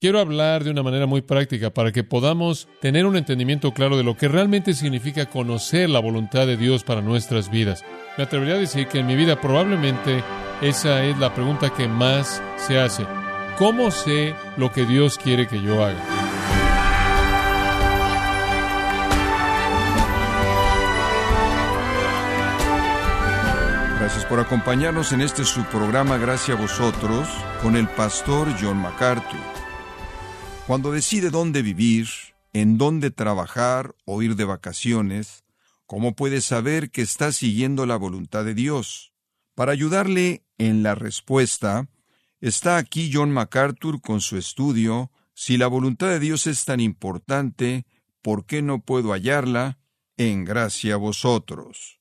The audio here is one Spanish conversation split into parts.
Quiero hablar de una manera muy práctica para que podamos tener un entendimiento claro de lo que realmente significa conocer la voluntad de Dios para nuestras vidas. Me atrevería a decir que en mi vida probablemente esa es la pregunta que más se hace. ¿Cómo sé lo que Dios quiere que yo haga? Gracias por acompañarnos en este su programa Gracias a vosotros con el pastor John MacArthur. Cuando decide dónde vivir, en dónde trabajar o ir de vacaciones, ¿cómo puede saber que está siguiendo la voluntad de Dios? Para ayudarle en la respuesta, está aquí John MacArthur con su estudio Si la voluntad de Dios es tan importante, ¿por qué no puedo hallarla? En gracia a vosotros.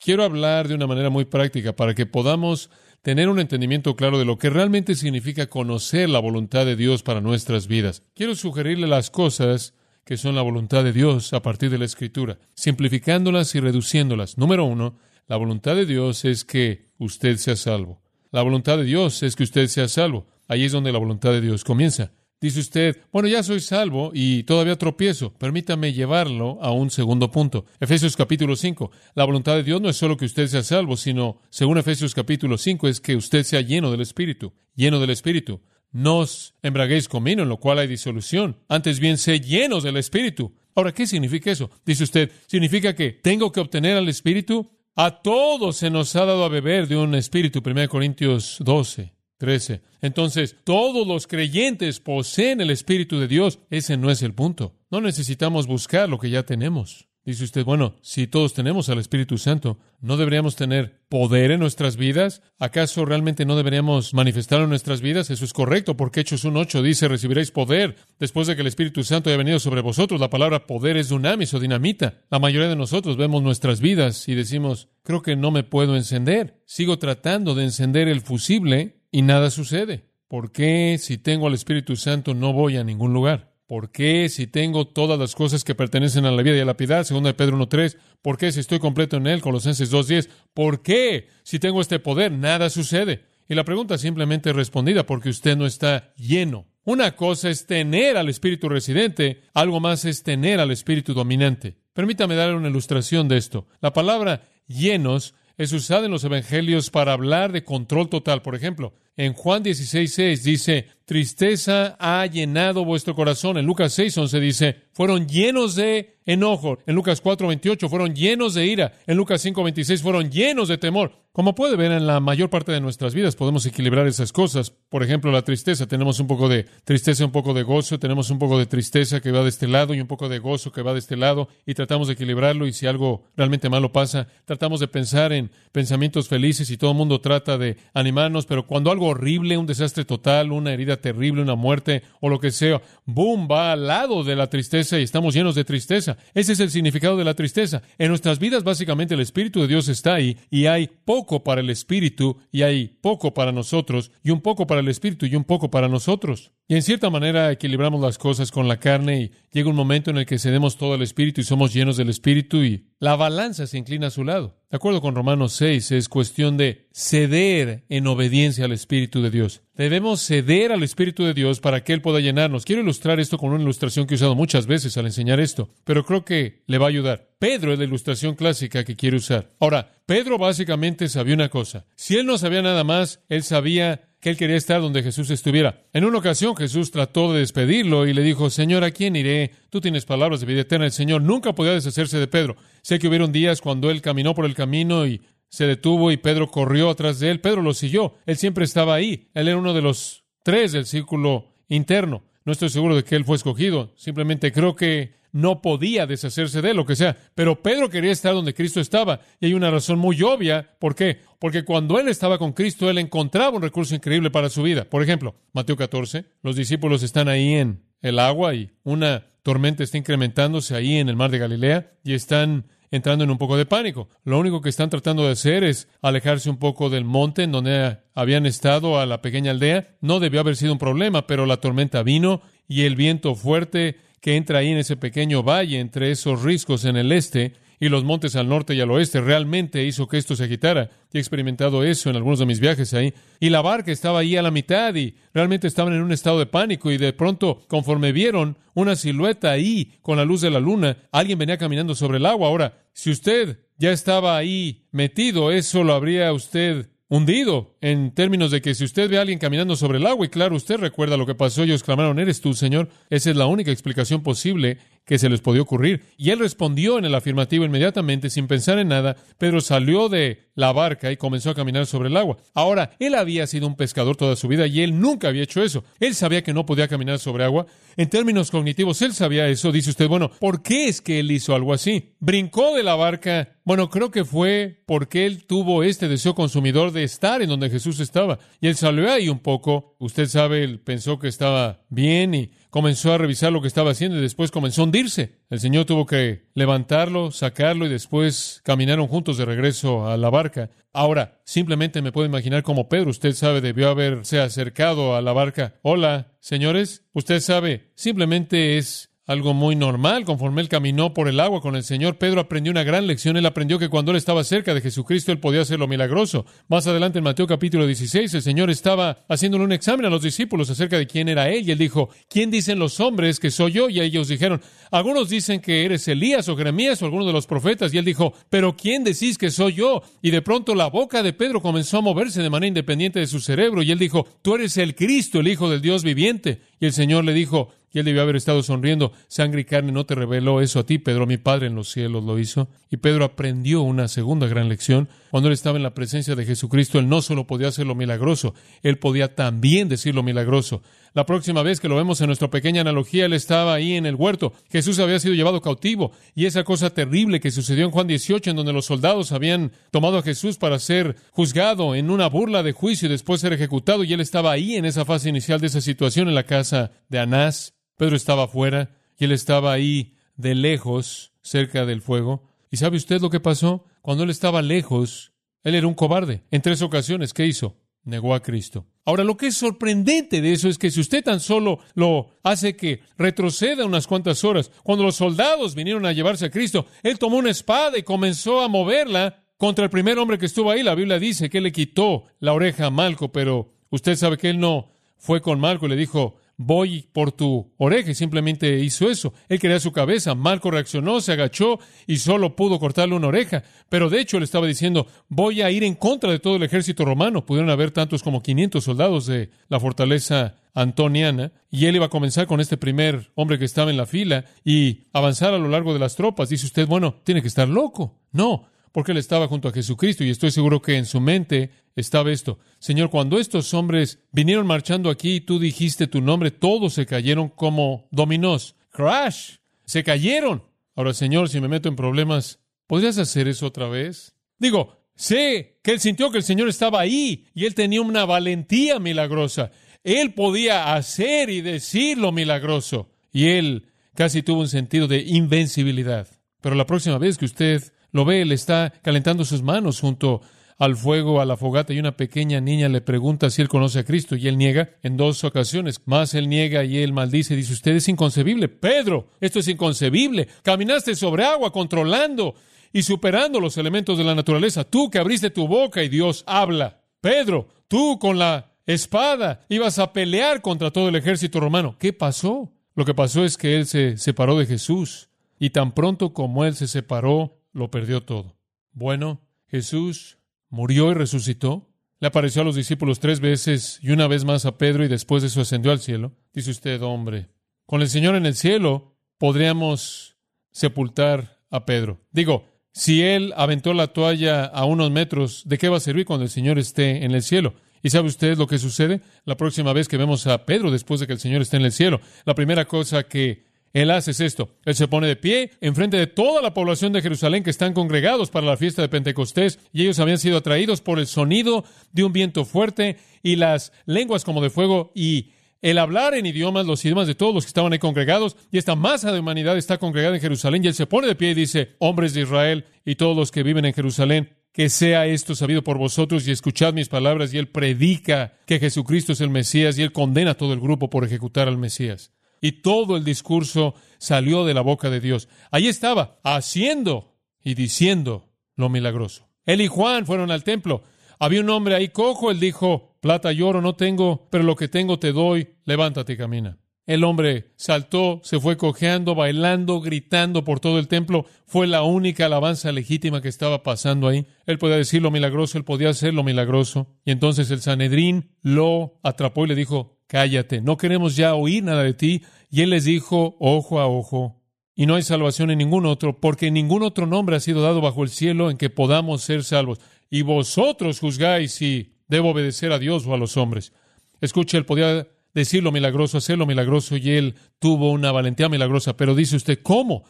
Quiero hablar de una manera muy práctica para que podamos tener un entendimiento claro de lo que realmente significa conocer la voluntad de Dios para nuestras vidas. Quiero sugerirle las cosas que son la voluntad de Dios a partir de la Escritura, simplificándolas y reduciéndolas. Número uno, la voluntad de Dios es que usted sea salvo. La voluntad de Dios es que usted sea salvo. Ahí es donde la voluntad de Dios comienza. Dice usted, bueno, ya soy salvo y todavía tropiezo. Permítame llevarlo a un segundo punto. Efesios capítulo 5. La voluntad de Dios no es solo que usted sea salvo, sino, según Efesios capítulo 5, es que usted sea lleno del Espíritu. Lleno del Espíritu. No os embraguéis con vino, en lo cual hay disolución. Antes bien, sé llenos del Espíritu. Ahora, ¿qué significa eso? Dice usted, ¿significa que tengo que obtener al Espíritu? A todos se nos ha dado a beber de un Espíritu. 1 Corintios 12. 13. Entonces, todos los creyentes poseen el Espíritu de Dios. Ese no es el punto. No necesitamos buscar lo que ya tenemos. Dice usted, bueno, si todos tenemos al Espíritu Santo, ¿no deberíamos tener poder en nuestras vidas? ¿Acaso realmente no deberíamos manifestarlo en nuestras vidas? Eso es correcto, porque Hechos 1.8 dice, recibiréis poder después de que el Espíritu Santo haya venido sobre vosotros. La palabra poder es dunamis o dinamita. La mayoría de nosotros vemos nuestras vidas y decimos, creo que no me puedo encender. Sigo tratando de encender el fusible y nada sucede. ¿Por qué si tengo al Espíritu Santo no voy a ningún lugar? ¿Por qué si tengo todas las cosas que pertenecen a la vida y a la piedad? Segunda de Pedro 1.3. ¿Por qué si estoy completo en él? Colosenses 2.10. ¿Por qué si tengo este poder nada sucede? Y la pregunta simplemente es respondida porque usted no está lleno. Una cosa es tener al Espíritu residente, algo más es tener al Espíritu dominante. Permítame darle una ilustración de esto. La palabra llenos es usada en los evangelios para hablar de control total. Por ejemplo, en Juan 16.6 dice, tristeza ha llenado vuestro corazón. En Lucas 6.11 dice, fueron llenos de enojo. En Lucas 4.28 fueron llenos de ira. En Lucas 5.26 fueron llenos de temor. Como puede ver, en la mayor parte de nuestras vidas podemos equilibrar esas cosas. Por ejemplo, la tristeza. Tenemos un poco de tristeza, un poco de gozo. Tenemos un poco de tristeza que va de este lado y un poco de gozo que va de este lado. Y tratamos de equilibrarlo. Y si algo realmente malo pasa, tratamos de pensar en pensamientos felices y todo el mundo trata de animarnos. Pero cuando algo horrible, un desastre total, una herida terrible, una muerte o lo que sea, boom, va al lado de la tristeza y estamos llenos de tristeza. Ese es el significado de la tristeza. En nuestras vidas, básicamente, el Espíritu de Dios está ahí y hay poco para el Espíritu y hay poco para nosotros y un poco para el Espíritu y un poco para nosotros. Y en cierta manera equilibramos las cosas con la carne y llega un momento en el que cedemos todo al Espíritu y somos llenos del Espíritu y la balanza se inclina a su lado. De acuerdo con Romanos 6, es cuestión de ceder en obediencia al Espíritu de Dios. Debemos ceder al Espíritu de Dios para que Él pueda llenarnos. Quiero ilustrar esto con una ilustración que he usado muchas veces al enseñar esto, pero creo que le va a ayudar. Pedro es la ilustración clásica que quiero usar. Ahora, Pedro básicamente sabía una cosa. Si él no sabía nada más, él sabía que él quería estar donde Jesús estuviera. En una ocasión Jesús trató de despedirlo y le dijo, Señor, ¿a quién iré? Tú tienes palabras de vida eterna. El Señor nunca podía deshacerse de Pedro. Sé que hubieron días cuando él caminó por el camino y se detuvo y Pedro corrió atrás de él. Pedro lo siguió. Él siempre estaba ahí. Él era uno de los tres del círculo interno. No estoy seguro de que él fue escogido. Simplemente creo que no podía deshacerse de él, lo que sea. Pero Pedro quería estar donde Cristo estaba. Y hay una razón muy obvia. ¿Por qué? Porque cuando él estaba con Cristo, él encontraba un recurso increíble para su vida. Por ejemplo, Mateo 14, los discípulos están ahí en el agua y una tormenta está incrementándose ahí en el mar de Galilea y están entrando en un poco de pánico. Lo único que están tratando de hacer es alejarse un poco del monte en donde habían estado a la pequeña aldea. No debió haber sido un problema, pero la tormenta vino y el viento fuerte que entra ahí en ese pequeño valle entre esos riscos en el este y los montes al norte y al oeste. Realmente hizo que esto se agitara. Y he experimentado eso en algunos de mis viajes ahí. Y la barca estaba ahí a la mitad y realmente estaban en un estado de pánico y de pronto, conforme vieron una silueta ahí con la luz de la luna, alguien venía caminando sobre el agua. Ahora, si usted ya estaba ahí metido, eso lo habría usted hundido, en términos de que si usted ve a alguien caminando sobre el agua, y claro, usted recuerda lo que pasó, ellos clamaron, ¿eres tú, Señor? Esa es la única explicación posible que se les podía ocurrir. Y él respondió en el afirmativo inmediatamente, sin pensar en nada. Pedro salió de la barca y comenzó a caminar sobre el agua. Ahora, él había sido un pescador toda su vida y él nunca había hecho eso. Él sabía que no podía caminar sobre agua. En términos cognitivos, él sabía eso. Dice usted, bueno, ¿por qué es que él hizo algo así? Brincó de la barca. Bueno, creo que fue porque él tuvo este deseo consumidor de estar en donde Jesús estaba. Y él salió ahí un poco. Usted sabe, él pensó que estaba bien y comenzó a revisar lo que estaba haciendo y después comenzó a hundirse. El Señor tuvo que levantarlo, sacarlo y después caminaron juntos de regreso a la barca. Ahora, simplemente me puedo imaginar como Pedro, usted sabe, debió haberse acercado a la barca. Hola, señores, usted sabe, simplemente es algo muy normal. Conforme él caminó por el agua con el Señor, Pedro aprendió una gran lección. Él aprendió que cuando él estaba cerca de Jesucristo, él podía hacer lo milagroso. Más adelante en Mateo capítulo 16, el Señor estaba haciéndole un examen a los discípulos acerca de quién era él. Y él dijo, ¿quién dicen los hombres que soy yo? Y ellos dijeron, algunos dicen que eres Elías o Jeremías o alguno de los profetas. Y él dijo, pero ¿quién decís que soy yo? Y de pronto la boca de Pedro comenzó a moverse de manera independiente de su cerebro. Y él dijo, tú eres el Cristo, el Hijo del Dios viviente. Y el Señor le dijo, y él debió haber estado sonriendo. Sangre y carne no te reveló eso a ti, Pedro. Mi Padre en los cielos lo hizo. Y Pedro aprendió una segunda gran lección. Cuando él estaba en la presencia de Jesucristo, él no solo podía hacer lo milagroso, él podía también decir lo milagroso. La próxima vez que lo vemos en nuestra pequeña analogía, él estaba ahí en el huerto. Jesús había sido llevado cautivo. Y esa cosa terrible que sucedió en Juan 18, en donde los soldados habían tomado a Jesús para ser juzgado en una burla de juicio y después ser ejecutado. Y él estaba ahí en esa fase inicial de esa situación en la casa de Anás. Pedro estaba afuera y él estaba ahí de lejos, cerca del fuego. ¿Y sabe usted lo que pasó? Cuando él estaba lejos, él era un cobarde. En tres ocasiones, ¿qué hizo? Negó a Cristo. Ahora, lo que es sorprendente de eso es que si usted tan solo lo hace que retroceda unas cuantas horas, cuando los soldados vinieron a llevarse a Cristo, él tomó una espada y comenzó a moverla contra el primer hombre que estuvo ahí. La Biblia dice que él le quitó la oreja a Malco, pero usted sabe que él no fue con Malco y le dijo, voy por tu oreja y simplemente hizo eso. Él quería su cabeza. Marco reaccionó, se agachó y solo pudo cortarle una oreja. Pero de hecho él estaba diciendo, voy a ir en contra de todo el ejército romano. Pudieron haber tantos como 500 soldados de la fortaleza antoniana y él iba a comenzar con este primer hombre que estaba en la fila y avanzar a lo largo de las tropas. Dice usted, bueno, tiene que estar loco. No, porque él estaba junto a Jesucristo y estoy seguro que en su mente estaba esto. Señor, cuando estos hombres vinieron marchando aquí y tú dijiste tu nombre, todos se cayeron como dominós. Crash. Se cayeron. Ahora, Señor, si me meto en problemas, ¿podrías hacer eso otra vez? Digo, sé que él sintió que el Señor estaba ahí y él tenía una valentía milagrosa. Él podía hacer y decir lo milagroso. Y él casi tuvo un sentido de invencibilidad. Pero la próxima vez que usted lo ve, él está calentando sus manos junto al fuego, a la fogata, y una pequeña niña le pregunta si él conoce a Cristo, y él niega en dos ocasiones. Más él niega y él maldice. Dice, usted es inconcebible. Pedro, esto es inconcebible. Caminaste sobre agua, controlando y superando los elementos de la naturaleza. Tú que abriste tu boca y Dios habla. Pedro, tú con la espada ibas a pelear contra todo el ejército romano. ¿Qué pasó? Lo que pasó es que él se separó de Jesús. Y tan pronto como él se separó, lo perdió todo. Bueno, Jesús murió y resucitó. Le apareció a los discípulos tres veces y una vez más a Pedro y después de eso ascendió al cielo. Dice usted, hombre, con el Señor en el cielo podríamos sepultar a Pedro. Digo, si él aventó la toalla a unos metros, ¿de qué va a servir cuando el Señor esté en el cielo? ¿Y sabe usted lo que sucede? La próxima vez que vemos a Pedro después de que el Señor esté en el cielo, la primera cosa que él hace esto. Él se pone de pie enfrente de toda la población de Jerusalén que están congregados para la fiesta de Pentecostés y ellos habían sido atraídos por el sonido de un viento fuerte y las lenguas como de fuego y el hablar en idiomas, los idiomas de todos los que estaban ahí congregados, y esta masa de humanidad está congregada en Jerusalén, y él se pone de pie y dice, hombres de Israel y todos los que viven en Jerusalén, que sea esto sabido por vosotros y escuchad mis palabras, y él predica que Jesucristo es el Mesías, y él condena a todo el grupo por ejecutar al Mesías y todo el discurso salió de la boca de Dios. Ahí estaba, haciendo y diciendo lo milagroso. Él y Juan fueron al templo. Había un hombre ahí cojo, él dijo, plata y oro no tengo, pero lo que tengo te doy, levántate y camina. El hombre saltó, se fue cojeando, bailando, gritando por todo el templo. Fue la única alabanza legítima que estaba pasando ahí. Él podía decir lo milagroso, él podía hacer lo milagroso. Y entonces el Sanedrín lo atrapó y le dijo, cállate, no queremos ya oír nada de ti. Y él les dijo, ojo a ojo. Y no hay salvación en ningún otro, porque ningún otro nombre ha sido dado bajo el cielo en que podamos ser salvos. Y vosotros juzgáis si debo obedecer a Dios o a los hombres. Escuche, él podía decir lo milagroso, hacer lo milagroso, y él tuvo una valentía milagrosa. Pero dice usted, ¿cómo?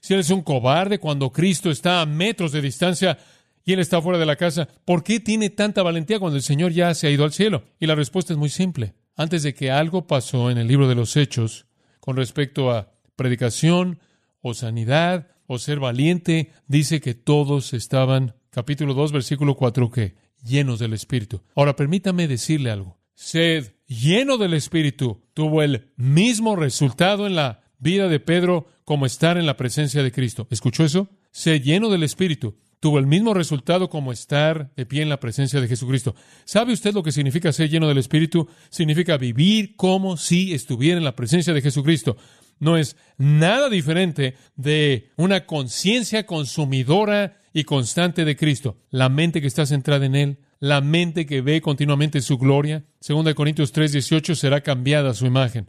Si él es un cobarde cuando Cristo está a metros de distancia y él está fuera de la casa, ¿por qué tiene tanta valentía cuando el Señor ya se ha ido al cielo? Y la respuesta es muy simple. Antes de que algo pasó en el libro de los Hechos con respecto a predicación o sanidad o ser valiente, dice que todos estaban, capítulo 2, versículo 4, que llenos del Espíritu. Ahora permítame decirle algo. Sed lleno del Espíritu tuvo el mismo resultado en la vida de Pedro como estar en la presencia de Cristo. ¿Escuchó eso? Sed lleno del Espíritu tuvo el mismo resultado como estar de pie en la presencia de Jesucristo. ¿Sabe usted lo que significa ser lleno del Espíritu? Significa vivir como si estuviera en la presencia de Jesucristo. No es nada diferente de una conciencia consumidora y constante de Cristo. La mente que está centrada en Él, la mente que ve continuamente su gloria. Segunda de Corintios 3:18 será cambiada su imagen.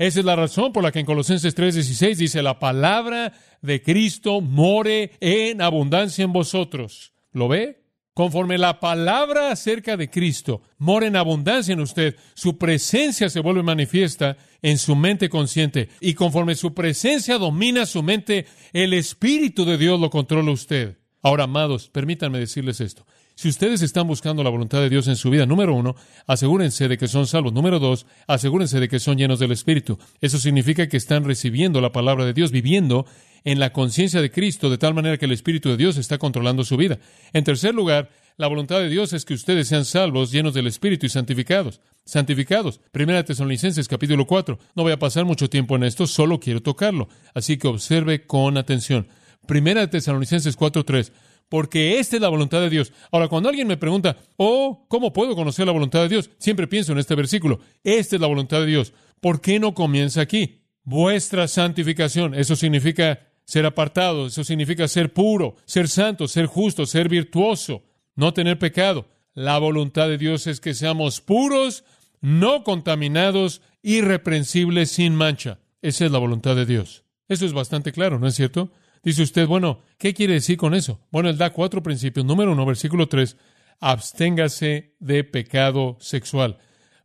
Esa es la razón por la que en Colosenses 3:16 dice, la palabra de Cristo more en abundancia en vosotros. ¿Lo ve? Conforme la palabra acerca de Cristo mora en abundancia en usted, su presencia se vuelve manifiesta en su mente consciente. Y conforme su presencia domina su mente, el Espíritu de Dios lo controla usted. Ahora, amados, permítanme decirles esto. Si ustedes están buscando la voluntad de Dios en su vida, número uno, asegúrense de que son salvos. Número dos, asegúrense de que son llenos del Espíritu. Eso significa que están recibiendo la palabra de Dios, viviendo en la conciencia de Cristo, de tal manera que el Espíritu de Dios está controlando su vida. En tercer lugar, la voluntad de Dios es que ustedes sean salvos, llenos del Espíritu y santificados. Santificados. Primera Tesalonicenses capítulo 4. No voy a pasar mucho tiempo en esto, solo quiero tocarlo. Así que observe con atención. Primera Tesalonicenses 4.3 porque esta es la voluntad de Dios. Ahora, cuando alguien me pregunta, oh, ¿cómo puedo conocer la voluntad de Dios? Siempre pienso en este versículo. Esta es la voluntad de Dios. ¿Por qué no comienza aquí? Vuestra santificación. Eso significa ser apartado, eso significa ser puro, ser santo, ser justo, ser virtuoso, no tener pecado. La voluntad de Dios es que seamos puros, no contaminados, irreprensibles, sin mancha. Esa es la voluntad de Dios. Eso es bastante claro, ¿no es cierto? Dice usted, bueno, ¿qué quiere decir con eso? Bueno, él da cuatro principios. Número uno, versículo tres, absténgase de pecado sexual.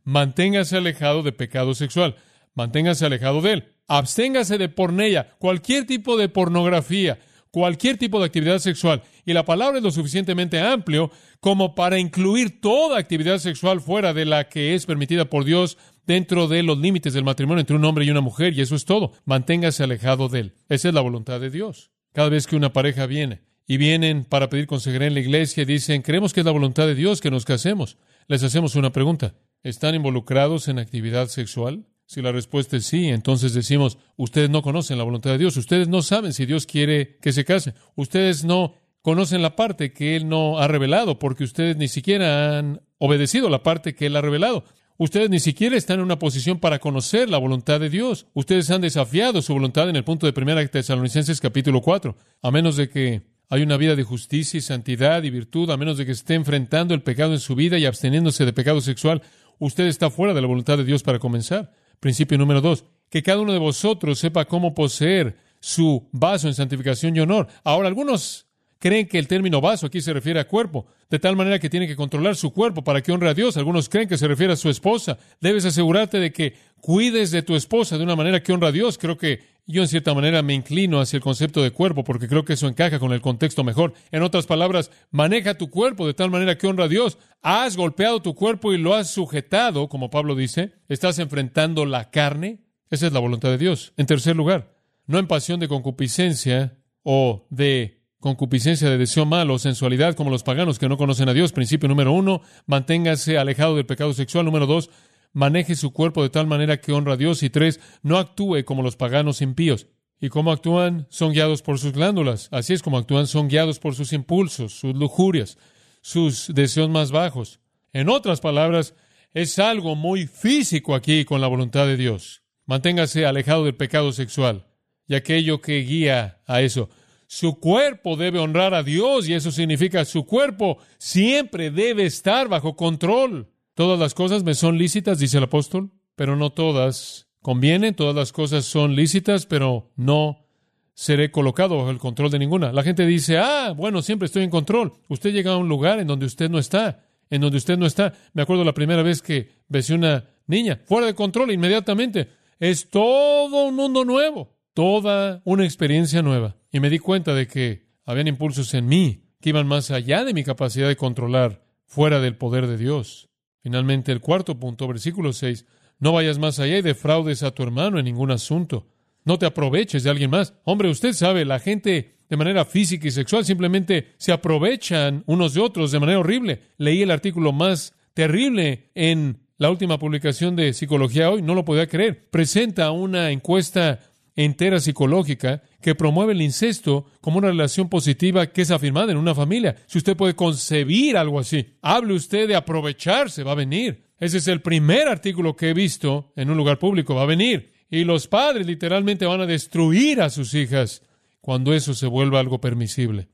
Manténgase alejado de pecado sexual. Manténgase alejado de él. Absténgase de pornella, cualquier tipo de pornografía, cualquier tipo de actividad sexual. Y la palabra es lo suficientemente amplio como para incluir toda actividad sexual fuera de la que es permitida por Dios dentro de los límites del matrimonio entre un hombre y una mujer, y eso es todo. Manténgase alejado de él. Esa es la voluntad de Dios. Cada vez que una pareja viene y vienen para pedir consejería en la iglesia y dicen, creemos que es la voluntad de Dios que nos casemos, les hacemos una pregunta. ¿Están involucrados en actividad sexual? Si la respuesta es sí, entonces decimos, ustedes no conocen la voluntad de Dios, ustedes no saben si Dios quiere que se casen, ustedes no conocen la parte que Él no ha revelado, porque ustedes ni siquiera han obedecido la parte que Él ha revelado. Ustedes ni siquiera están en una posición para conocer la voluntad de Dios. Ustedes han desafiado su voluntad en el punto de primera Tesalonicenses capítulo 4. A menos de que hay una vida de justicia y santidad y virtud, a menos de que esté enfrentando el pecado en su vida y absteniéndose de pecado sexual, usted está fuera de la voluntad de Dios para comenzar. Principio número dos, que cada uno de vosotros sepa cómo poseer su vaso en santificación y honor. Ahora, algunos creen que el término vaso aquí se refiere a cuerpo, de tal manera que tiene que controlar su cuerpo para que honre a Dios. Algunos creen que se refiere a su esposa. Debes asegurarte de que cuides de tu esposa de una manera que honra a Dios. Creo que yo en cierta manera me inclino hacia el concepto de cuerpo porque creo que eso encaja con el contexto mejor. En otras palabras, maneja tu cuerpo de tal manera que honra a Dios. Has golpeado tu cuerpo y lo has sujetado, como Pablo dice. Estás enfrentando la carne. Esa es la voluntad de Dios. En tercer lugar, no en pasión de concupiscencia o de concupiscencia de deseo malo, sensualidad como los paganos que no conocen a Dios. Principio número uno, manténgase alejado del pecado sexual. Número dos, maneje su cuerpo de tal manera que honra a Dios. Y tres, no actúe como los paganos impíos. ¿Y cómo actúan? Son guiados por sus glándulas. Así es como actúan, son guiados por sus impulsos, sus lujurias, sus deseos más bajos. En otras palabras, es algo muy físico aquí con la voluntad de Dios. Manténgase alejado del pecado sexual y aquello que guía a eso. Su cuerpo debe honrar a Dios y eso significa su cuerpo siempre debe estar bajo control. Todas las cosas me son lícitas, dice el apóstol, pero no todas conviene, todas las cosas son lícitas, pero no seré colocado bajo el control de ninguna. La gente dice, ah, bueno, siempre estoy en control. Usted llega a un lugar en donde usted no está, en donde usted no está. Me acuerdo la primera vez que besé una niña, fuera de control inmediatamente. Es todo un mundo nuevo, toda una experiencia nueva. Y me di cuenta de que habían impulsos en mí que iban más allá de mi capacidad de controlar, fuera del poder de Dios. Finalmente, el cuarto punto, versículo 6, no vayas más allá y defraudes a tu hermano en ningún asunto. No te aproveches de alguien más. Hombre, usted sabe, la gente de manera física y sexual simplemente se aprovechan unos de otros de manera horrible. Leí el artículo más terrible en la última publicación de Psicología Hoy, no lo podía creer. Presenta una encuesta entera psicológica que promueve el incesto como una relación positiva que es afirmada en una familia. Si usted puede concebir algo así, hable usted de aprovecharse, va a venir. Ese es el primer artículo que he visto en un lugar público. Va a venir. Y los padres literalmente van a destruir a sus hijas cuando eso se vuelva algo permisible.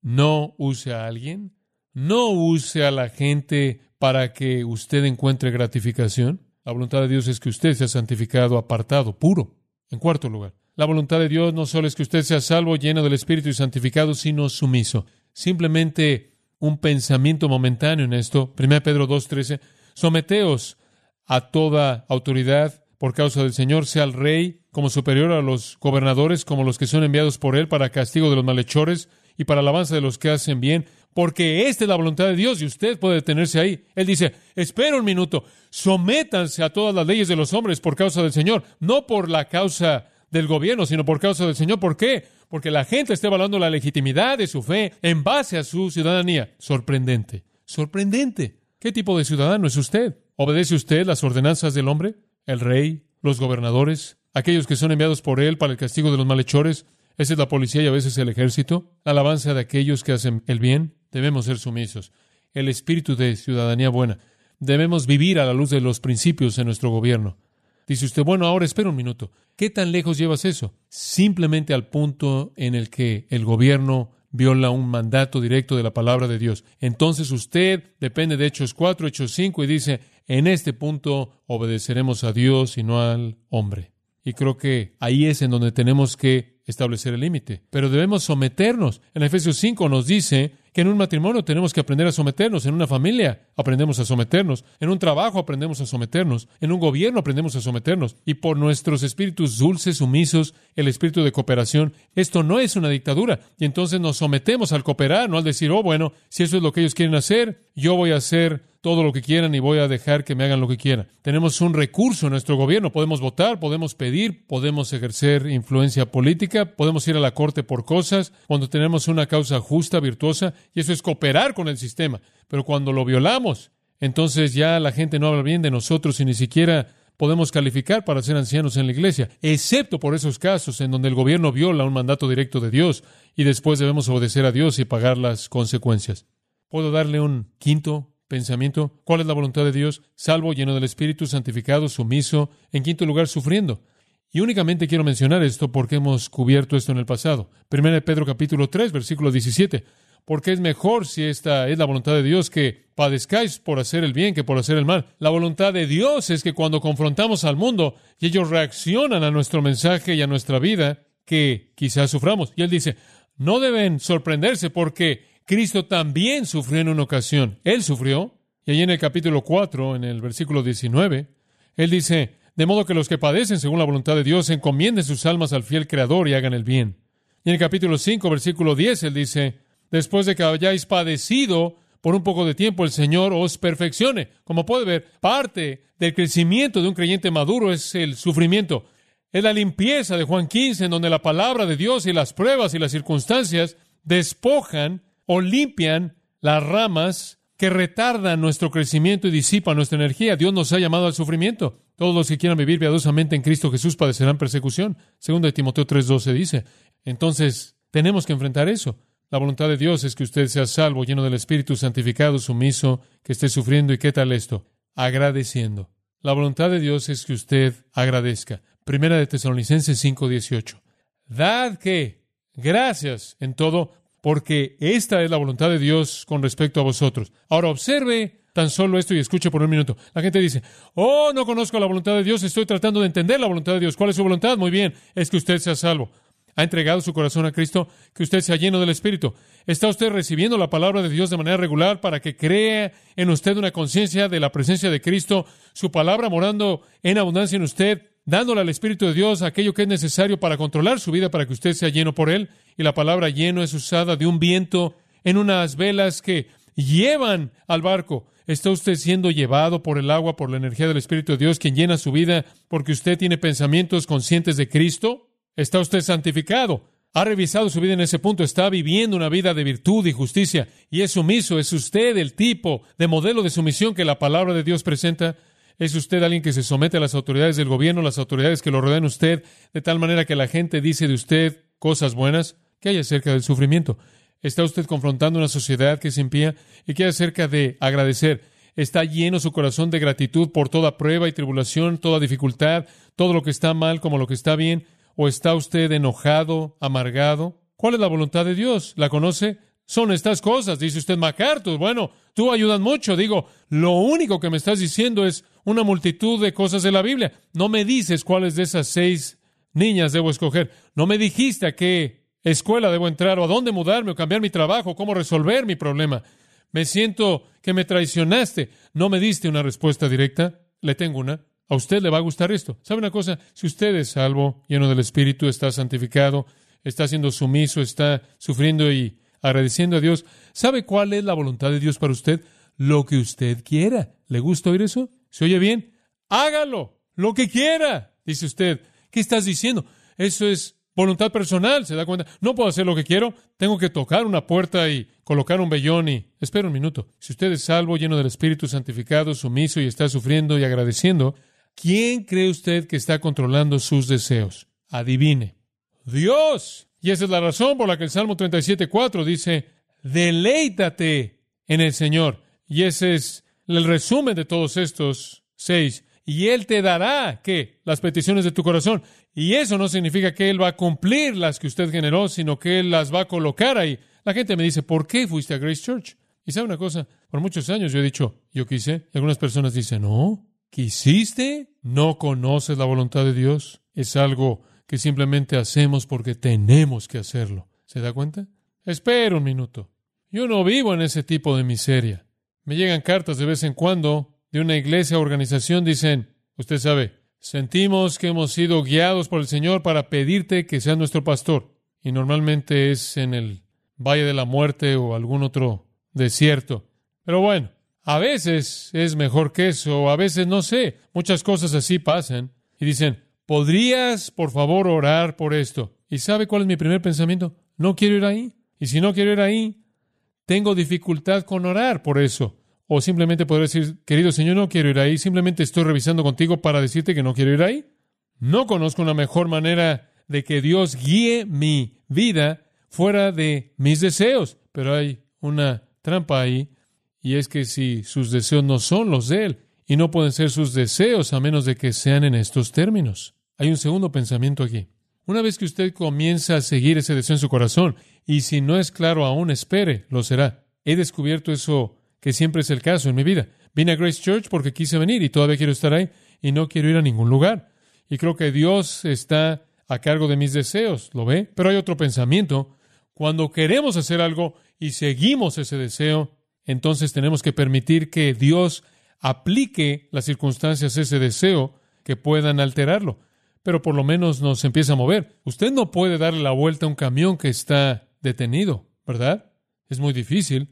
No use a alguien. No use a la gente para que usted encuentre gratificación. La voluntad de Dios es que usted sea santificado, apartado, puro. En cuarto lugar, la voluntad de Dios no solo es que usted sea salvo, lleno del Espíritu y santificado, sino sumiso. Simplemente un pensamiento momentáneo en esto. 1 Pedro 2.13 Someteos a toda autoridad por causa del Señor, sea el rey como superior a los gobernadores, como los que son enviados por él para castigo de los malhechores y para alabanza de los que hacen bien, porque esta es la voluntad de Dios y usted puede detenerse ahí. Él dice, espera un minuto, sométanse a todas las leyes de los hombres por causa del Señor, no por la causa del gobierno, sino por causa del Señor. ¿Por qué? Porque la gente está evaluando la legitimidad de su fe en base a su ciudadanía. Sorprendente, sorprendente. ¿Qué tipo de ciudadano es usted? ¿Obedece usted las ordenanzas del hombre? ¿El rey? ¿Los gobernadores? ¿Aquellos que son enviados por él para el castigo de los malhechores? ¿Esa es la policía y a veces el ejército? ¿La alabanza de aquellos que hacen el bien? Debemos ser sumisos. El espíritu de ciudadanía buena. Debemos vivir a la luz de los principios en nuestro gobierno. Dice usted, bueno, ahora espera un minuto. ¿Qué tan lejos llevas eso? Simplemente al punto en el que el gobierno viola un mandato directo de la palabra de Dios. Entonces usted depende de Hechos 4, Hechos 5 y dice, en este punto obedeceremos a Dios y no al hombre. Y creo que ahí es en donde tenemos que establecer el límite. Pero debemos someternos. En Efesios 5 nos dice que en un matrimonio tenemos que aprender a someternos, en una familia aprendemos a someternos, en un trabajo aprendemos a someternos, en un gobierno aprendemos a someternos, y por nuestros espíritus dulces, sumisos, el espíritu de cooperación, esto no es una dictadura, y entonces nos sometemos al cooperar, no al decir, oh, bueno, si eso es lo que ellos quieren hacer, yo voy a hacer todo lo que quieran y voy a dejar que me hagan lo que quieran. Tenemos un recurso en nuestro gobierno, podemos votar, podemos pedir, podemos ejercer influencia política, podemos ir a la corte por cosas, cuando tenemos una causa justa, virtuosa, y eso es cooperar con el sistema. Pero cuando lo violamos, entonces ya la gente no habla bien de nosotros y ni siquiera podemos calificar para ser ancianos en la iglesia, excepto por esos casos en donde el gobierno viola un mandato directo de Dios y después debemos obedecer a Dios y pagar las consecuencias. ¿Puedo darle un quinto pensamiento? ¿Cuál es la voluntad de Dios? Salvo, lleno del Espíritu, santificado, sumiso, en quinto lugar, sufriendo. Y únicamente quiero mencionar esto porque hemos cubierto esto en el pasado. Primero de Pedro capítulo 3, versículo 17 porque es mejor si esta es la voluntad de Dios que padezcáis por hacer el bien que por hacer el mal. La voluntad de Dios es que cuando confrontamos al mundo y ellos reaccionan a nuestro mensaje y a nuestra vida, que quizás suframos. Y él dice, no deben sorprenderse porque Cristo también sufrió en una ocasión. Él sufrió. Y ahí en el capítulo 4, en el versículo 19, él dice, de modo que los que padecen según la voluntad de Dios encomienden sus almas al fiel Creador y hagan el bien. Y en el capítulo 5, versículo 10, él dice, después de que hayáis padecido por un poco de tiempo, el Señor os perfeccione. Como puede ver, parte del crecimiento de un creyente maduro es el sufrimiento. Es la limpieza de Juan 15, en donde la palabra de Dios y las pruebas y las circunstancias despojan o limpian las ramas que retardan nuestro crecimiento y disipan nuestra energía. Dios nos ha llamado al sufrimiento. Todos los que quieran vivir piadosamente en Cristo Jesús padecerán persecución. Segundo de Timoteo 3:12 dice. Entonces, tenemos que enfrentar eso. La voluntad de Dios es que usted sea salvo, lleno del Espíritu santificado, sumiso, que esté sufriendo. ¿Y qué tal esto? Agradeciendo. La voluntad de Dios es que usted agradezca. Primera de Tesalonicenses 5:18. Dad que gracias en todo, porque esta es la voluntad de Dios con respecto a vosotros. Ahora observe tan solo esto y escuche por un minuto. La gente dice, oh, no conozco la voluntad de Dios, estoy tratando de entender la voluntad de Dios. ¿Cuál es su voluntad? Muy bien, es que usted sea salvo. ¿Ha entregado su corazón a Cristo? Que usted sea lleno del Espíritu. ¿Está usted recibiendo la palabra de Dios de manera regular para que crea en usted una conciencia de la presencia de Cristo, su palabra morando en abundancia en usted, dándole al Espíritu de Dios aquello que es necesario para controlar su vida, para que usted sea lleno por Él. Y la palabra lleno es usada de un viento en unas velas que llevan al barco. ¿Está usted siendo llevado por el agua, por la energía del Espíritu de Dios, quien llena su vida porque usted tiene pensamientos conscientes de Cristo? ¿Está usted santificado? ¿Ha revisado su vida en ese punto? ¿Está viviendo una vida de virtud y justicia? ¿Y es sumiso? ¿Es usted el tipo de modelo de sumisión que la palabra de Dios presenta? ¿Es usted alguien que se somete a las autoridades del gobierno, las autoridades que lo rodean usted, de tal manera que la gente dice de usted cosas buenas? ¿Qué hay acerca del sufrimiento? ¿Está usted confrontando una sociedad que es impía? ¿Y qué hay acerca de agradecer? ¿Está lleno su corazón de gratitud por toda prueba y tribulación, toda dificultad, todo lo que está mal como lo que está bien? ¿O está usted enojado, amargado? ¿Cuál es la voluntad de Dios? ¿La conoce? Son estas cosas, dice usted, MacArthur. Bueno, tú ayudas mucho. Digo, lo único que me estás diciendo es una multitud de cosas de la Biblia. No me dices cuáles de esas seis niñas debo escoger. No me dijiste a qué escuela debo entrar o a dónde mudarme o cambiar mi trabajo, cómo resolver mi problema. Me siento que me traicionaste. No me diste una respuesta directa. Le tengo una. A usted le va a gustar esto. ¿Sabe una cosa? Si usted es salvo, lleno del Espíritu, está santificado, está siendo sumiso, está sufriendo y agradeciendo a Dios, ¿sabe cuál es la voluntad de Dios para usted? Lo que usted quiera. ¿Le gusta oír eso? ¿Se oye bien? Hágalo, lo que quiera, dice usted. ¿Qué estás diciendo? Eso es voluntad personal, ¿se da cuenta? No puedo hacer lo que quiero, tengo que tocar una puerta y colocar un vellón y... Espera un minuto. Si usted es salvo, lleno del Espíritu Santificado, sumiso y está sufriendo y agradeciendo, ¿quién cree usted que está controlando sus deseos? Adivine. Dios. Y esa es la razón por la que el Salmo 37.4 dice, deleítate en el Señor. Y ese es el resumen de todos estos seis. Y Él te dará, ¿qué? Las peticiones de tu corazón. Y eso no significa que Él va a cumplir las que usted generó, sino que Él las va a colocar ahí. La gente me dice, ¿por qué fuiste a Grace Church? Y sabe una cosa, por muchos años yo he dicho, yo quise. Y algunas personas dicen, no, ¿quisiste? No conoces la voluntad de Dios. Es algo que simplemente hacemos porque tenemos que hacerlo. ¿Se da cuenta? Espera un minuto. Yo no vivo en ese tipo de miseria. Me llegan cartas de vez en cuando de una iglesia o organización. Dicen, usted sabe, sentimos que hemos sido guiados por el Señor para pedirte que seas nuestro pastor. Y normalmente es en el Valle de la Muerte o algún otro desierto. Pero bueno, a veces es mejor que eso, a veces no sé. Muchas cosas así pasan. Y dicen, ¿podrías por favor orar por esto? ¿Y sabe cuál es mi primer pensamiento? No quiero ir ahí. Y si no quiero ir ahí, tengo dificultad con orar por eso. O simplemente poder decir, querido Señor, no quiero ir ahí, simplemente estoy revisando contigo para decirte que no quiero ir ahí. No conozco una mejor manera de que Dios guíe mi vida fuera de mis deseos. Pero hay una trampa ahí, y es que si sus deseos no son los de Él, y no pueden ser sus deseos a menos de que sean en estos términos. Hay un segundo pensamiento aquí. Una vez que usted comienza a seguir ese deseo en su corazón, y si no es claro aún, espere, lo será. He descubierto eso que siempre es el caso en mi vida. Vine a Grace Church porque quise venir y todavía quiero estar ahí y no quiero ir a ningún lugar. Y creo que Dios está a cargo de mis deseos, ¿lo ve? Pero hay otro pensamiento. Cuando queremos hacer algo y seguimos ese deseo, entonces tenemos que permitir que Dios aplique las circunstancias a ese deseo que puedan alterarlo pero por lo menos nos empieza a mover. Usted no puede darle la vuelta a un camión que está detenido, ¿verdad? Es muy difícil.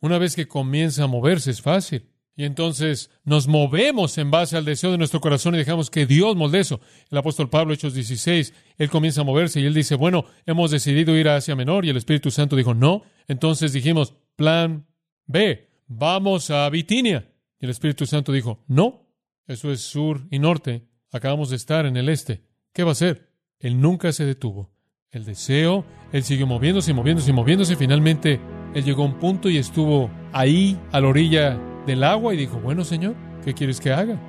Una vez que comienza a moverse es fácil. Y entonces nos movemos en base al deseo de nuestro corazón y dejamos que Dios molde eso. El apóstol Pablo, Hechos 16, él comienza a moverse y él dice, bueno, hemos decidido ir a Asia Menor y el Espíritu Santo dijo, no. Entonces dijimos, plan B. vamos a Bitinia. Y el Espíritu Santo dijo, no, eso es sur y norte. Acabamos de estar en el este. ¿Qué va a hacer? Él nunca se detuvo. El deseo, él siguió moviéndose y moviéndose y moviéndose. Finalmente, él llegó a un punto y estuvo ahí, a la orilla del agua, y dijo, bueno, Señor, ¿qué quieres que haga?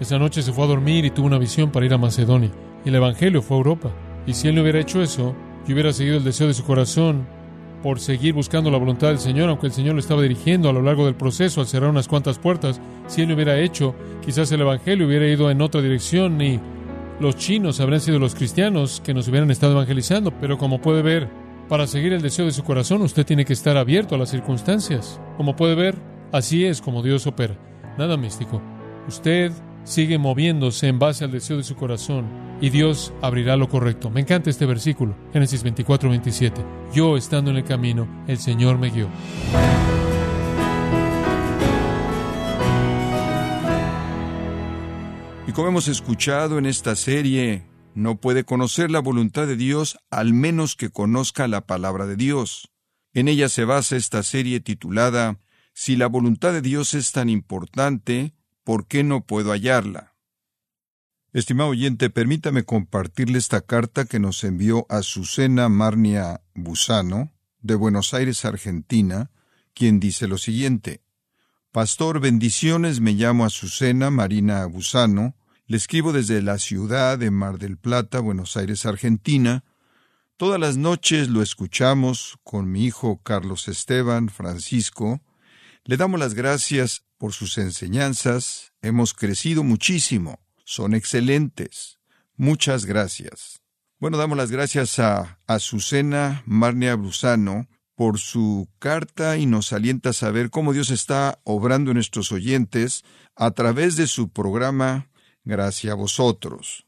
Esa noche se fue a dormir y tuvo una visión para ir a Macedonia. Y el Evangelio fue a Europa. Y si él no hubiera hecho eso, y hubiera seguido el deseo de su corazón por seguir buscando la voluntad del Señor, aunque el Señor lo estaba dirigiendo a lo largo del proceso al cerrar unas cuantas puertas, si él lo hubiera hecho, quizás el Evangelio hubiera ido en otra dirección y los chinos habrían sido los cristianos que nos hubieran estado evangelizando, pero como puede ver, para seguir el deseo de su corazón usted tiene que estar abierto a las circunstancias. Como puede ver, así es como Dios opera. Nada místico. Usted sigue moviéndose en base al deseo de su corazón y Dios abrirá lo correcto. Me encanta este versículo, Génesis 24, 27. Yo estando en el camino, el Señor me guió. Y como hemos escuchado en esta serie, no puede conocer la voluntad de Dios al menos que conozca la palabra de Dios. En ella se basa esta serie titulada Si la voluntad de Dios es tan importante, ¿por qué no puedo hallarla? Estimado oyente, permítame compartirle esta carta que nos envió Azucena Marnia Busano, de Buenos Aires, Argentina, quien dice lo siguiente. Pastor, bendiciones, me llamo Azucena Marina Busano, le escribo desde la ciudad de Mar del Plata, Buenos Aires, Argentina. Todas las noches lo escuchamos con mi hijo Carlos Esteban Francisco. Le damos las gracias por sus enseñanzas. Hemos crecido muchísimo. Son excelentes. Muchas gracias. Bueno, damos las gracias a Azucena Marnia Brusano por su carta y nos alienta a saber cómo Dios está obrando en nuestros oyentes a través de su programa Gracias a vosotros.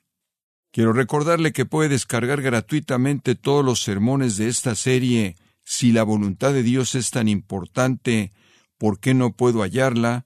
Quiero recordarle que puede descargar gratuitamente todos los sermones de esta serie Si la voluntad de Dios es tan importante, ¿por qué no puedo hallarla?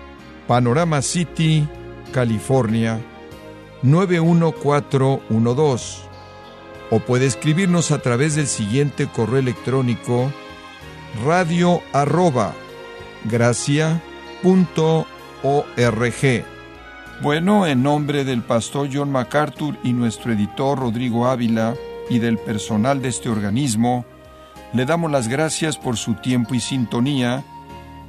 Panorama City, California 91412. O puede escribirnos a través del siguiente correo electrónico radio arroba Bueno, en nombre del pastor John MacArthur y nuestro editor Rodrigo Ávila y del personal de este organismo, le damos las gracias por su tiempo y sintonía